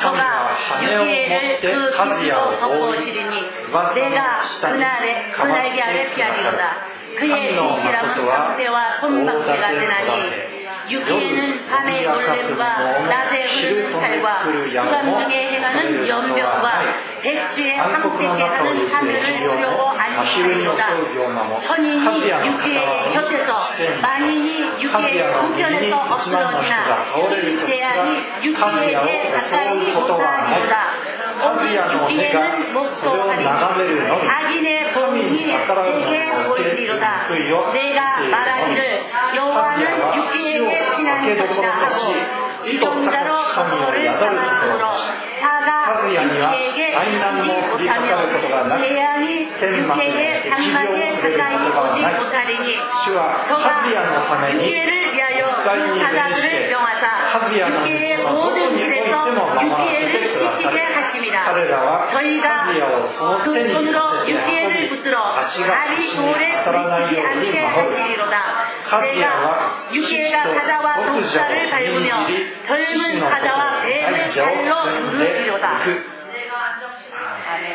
人が羽を持ってカズヤを覆い奪ったの下にかまってくださる神の誠は大盾なり 유기에는 밤의 놀램과 낮의 흐르는 살과 그밤 중에 행하는 연병과 백주에 황색게 하는 하늘을 두려워 안심하리로다. 선인이 유기의 곁에서 만인이 유기의 우편에서 엎드러지나 이 재앙이 유기에게 가까이 못하리로 アジアの絵がそれを眺めるのみ神に逆らうのを受け継いのアはた地と高く神を宿るところハジアには愛難も降りかかることがなく天幕で疫病をすることがない主はハズヤのために使いに弁してハズヤの道のどこにおいても守らせてくださる彼らはハズヤをその手に乗せて運び足が足に当たらないように守る하시리로다 ハズヤ 내가 は 유기가 사자와 독사를 밟으며 젊은 사자와 뱀을 발로 두르리로다 く 아멘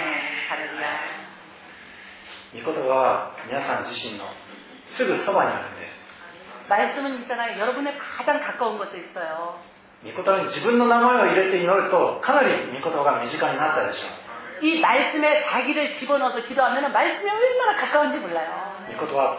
할렐루야 御言葉は皆さん自身のすぐそばにあるんです 말씀은 있잖아요 여러분의 가장 가까운 곳에 있어요 御言葉に自分の名前を入れて祈るとかなり御言葉が身近になったでしょ 이 말씀에 자기를 집어넣어서 기도하면 말씀이 얼마나 가까운지 몰라요 う御言葉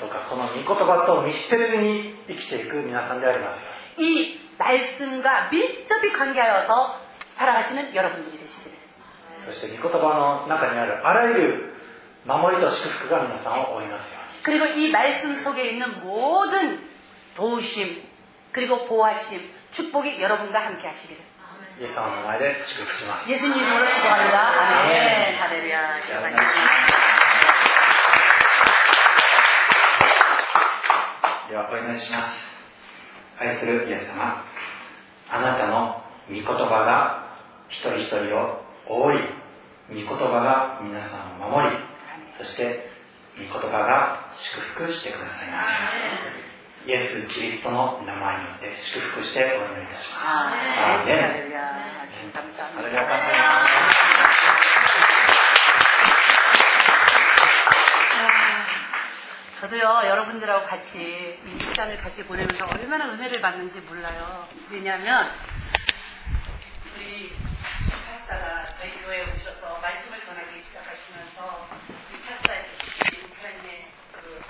どうかこの御言葉と密接に生きていく皆さんでありますよ 이 말씀과 밀접히 관계하여서 살아가시는 여러분들이 되시기를. そして御言葉の中にあるあらゆる守りと祝福が皆さんを追いますよ 그리고 이 말씀 속에 있는 모든 도우심 그리고 보호하심 축복이 여러분과 함께 하시기를. イエス様の名前で祝福します 예수님 이름으로 축복합니다. 아멘. 할렐루야. ではお祈りします。愛する皆様。あなたの御言葉が一人一人を覆い御言葉が皆さんを守りそして御言葉が祝福してくださいます。イエス・キリストの名前によって祝福してお祈りいたします。アーメン。 저도요 여러분들하고 같이 이 시간을 같이 보내면서 얼마나 은혜를 받는지 몰라요. 왜냐하면 우리 파스타가 저희 교회에 오셔서 말씀을 전하기 시작하시면서 이 파스타에 주신 하나님의 그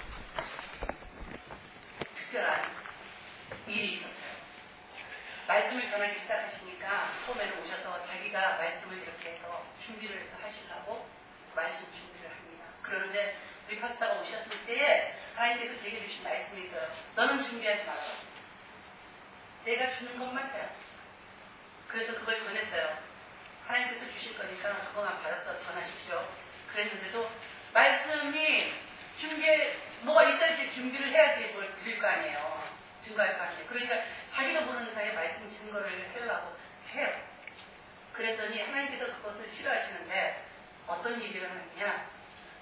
특별한 일이 있었어요. 말씀을 전하기 시작하시니까 처음에는 오셔서 자기가 말씀을 이렇게 해서 준비를 하시려고 말씀 준비를 합니다. 그러는데 우리 파스타가 오셨을 때에 하나님께서 제게 주신 말씀이 있어요. 너는 준비하지 마라. 내가 주는 것만 해. 그래서 그걸 전했어요. 하나님께서 주실 거니까 그거만 받아서 전하십시오. 그랬는데도 말씀이 준비, 뭐가 있어야지 준비를 해야지 뭘 드릴 거 아니에요. 증거할 거 아니에요. 그러니까 자기가 모르는 사이에 말씀 증거를 하려고 해요. 그랬더니 하나님께서 그것을 싫어하시는데 어떤 일이 일어났냐.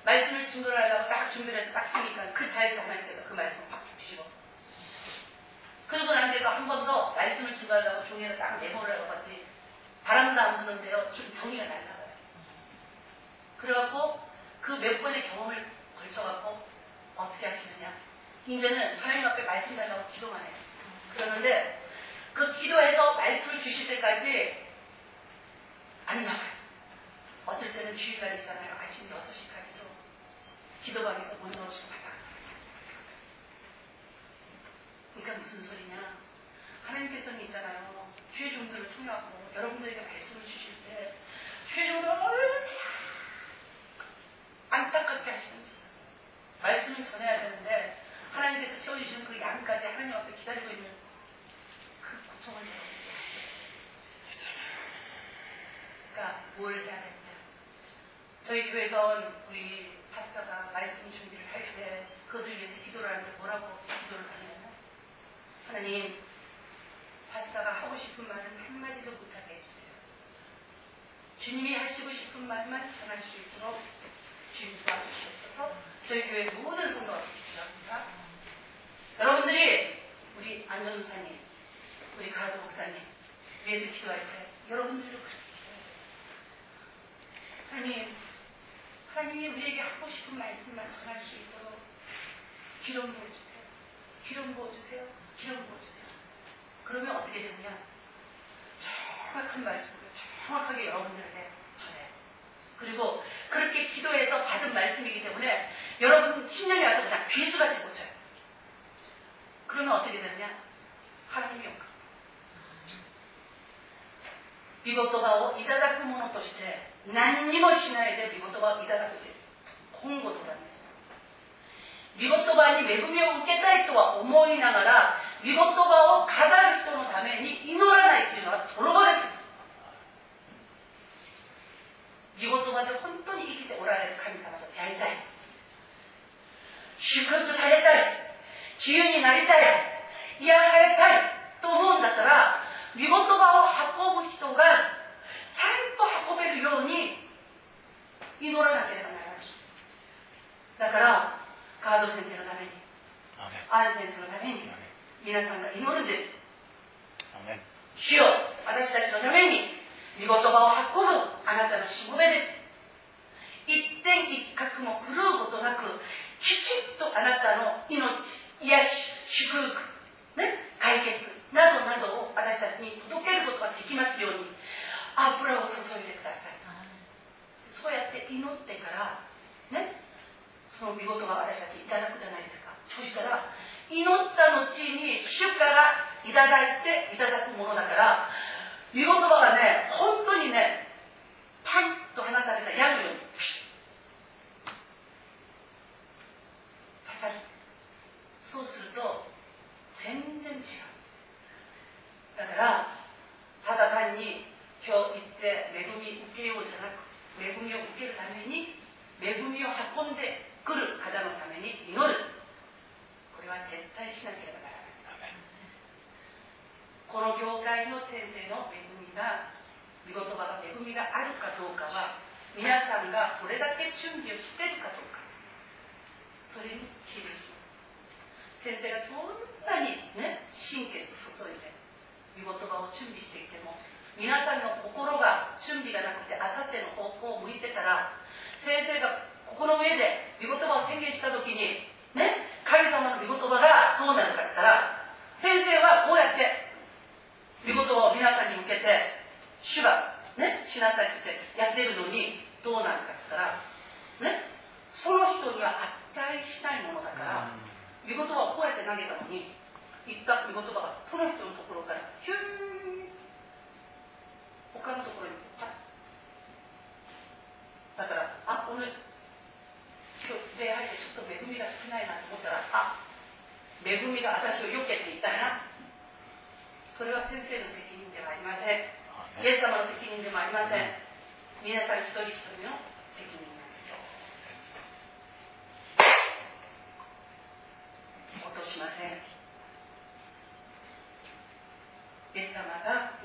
말씀을 증거를 하려고 딱 준비를 해서 딱 하니까 그 자리에서 하나님께서 그 말씀을 팍 주시고 그러고 난 뒤에도 한 번 더 말씀을 증거하려고 종이에 딱 메모를 하고 봤더니 바람도 안 부는데요. 좀 종이가 날라가요. 그래갖고 그 몇 번의 경험을 걸쳐갖고 어떻게 하시느냐. 이제는 하나님 앞에 말씀 달라고 기도만 해요. 그러는데 그 기도해서 말씀을 주실 때까지 안 나와요. 어떨 때는 주일날 있잖아요. 아침 6시까지도 기도방에서 못 넣어주고 받아. 그러니까 무슨 소리냐. 하나님께서는 있잖아요. 죄종들을 통하고 여러분들에게 말씀을 주실 때 죄종들을 얼마나 안타깝게 하시는지 말씀을 전해야 되는데 하나님께서 채워주시는 그 양까지 하나님 앞에 기다리고 있는 그 고통을 여러분들이. 그러니까 뭘 해야 되냐. 저희 교회에선 우리 파스타가 말씀 준비를 할 때 그것을 위해서 기도를 하는데 뭐라고 기도를 하냐면 하나님 파스타가 하고 싶은 말은 한마디도 못하게 해주세요. 주님이 하시고 싶은 말만 전할 수 있도록 주님 도와주시옵소서 저희 교회 모든 성도가 기도합니다. 여러분들이 우리 안전사님, 우리 가도 목사님 위해서 기도할 때 여러분들도 그렇게 기도해요. 하나님, 하나님이 우리에게 하고 싶은 말씀만 전할 수 있도록 기름 부어주세요. 기름 부어주세요. 기름 부어주세요. 그러면 어떻게 되느냐? 정확한 말씀을 정확하게 여러분들에게 전해요. 그리고 그렇게 기도해서 받은 말씀이기 때문에 여러분 10년이 와서 그냥 귀수같이 고쳐요. 그러면 어떻게 되느냐? 하나님이 욕합니다. 이것도 바로 이자작품은 어떠시대? 何にもしないで見事葉をいただくという本語となんです。見事葉に恵みを受けたいとは思いながら見事葉を飾る人のために祈らないというのは泥棒です。見事葉で本当に生きておられる神様と出会いたい。祝福されたい。自由になりたい。癒されたいと思うんだったら見言葉を運ぶ人がちゃんと運べるように祈らなければならない。だからカード先生のためにアール先生のために皆さんが祈るんです主よ私たちのために御言葉を運ぶあなたのしもべです一点一角も狂うことなくきちっとあなたの命癒し祝福、ね、解決などなどを私たちに届けることができますように。油を注いでください。そうやって祈ってからねその見事が私たちいただくじゃないですか。そしたら祈った後に主からいただいていただくものだから見事はね本当にね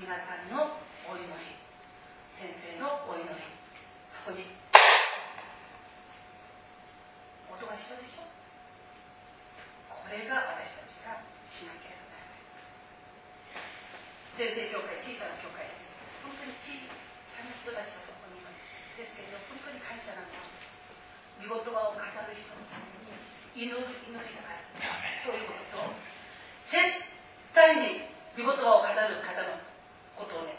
皆さんのお祈り先生のお祈りそこに。音がしたでしょこれが私たちがしなければならない。全然教会小さな教会本当に小さな人たちがそこにいますですけれど本当に感謝なんは見言葉を語る人のために祈る祈りがある。ということ。と絶対に見事を語る方のことをね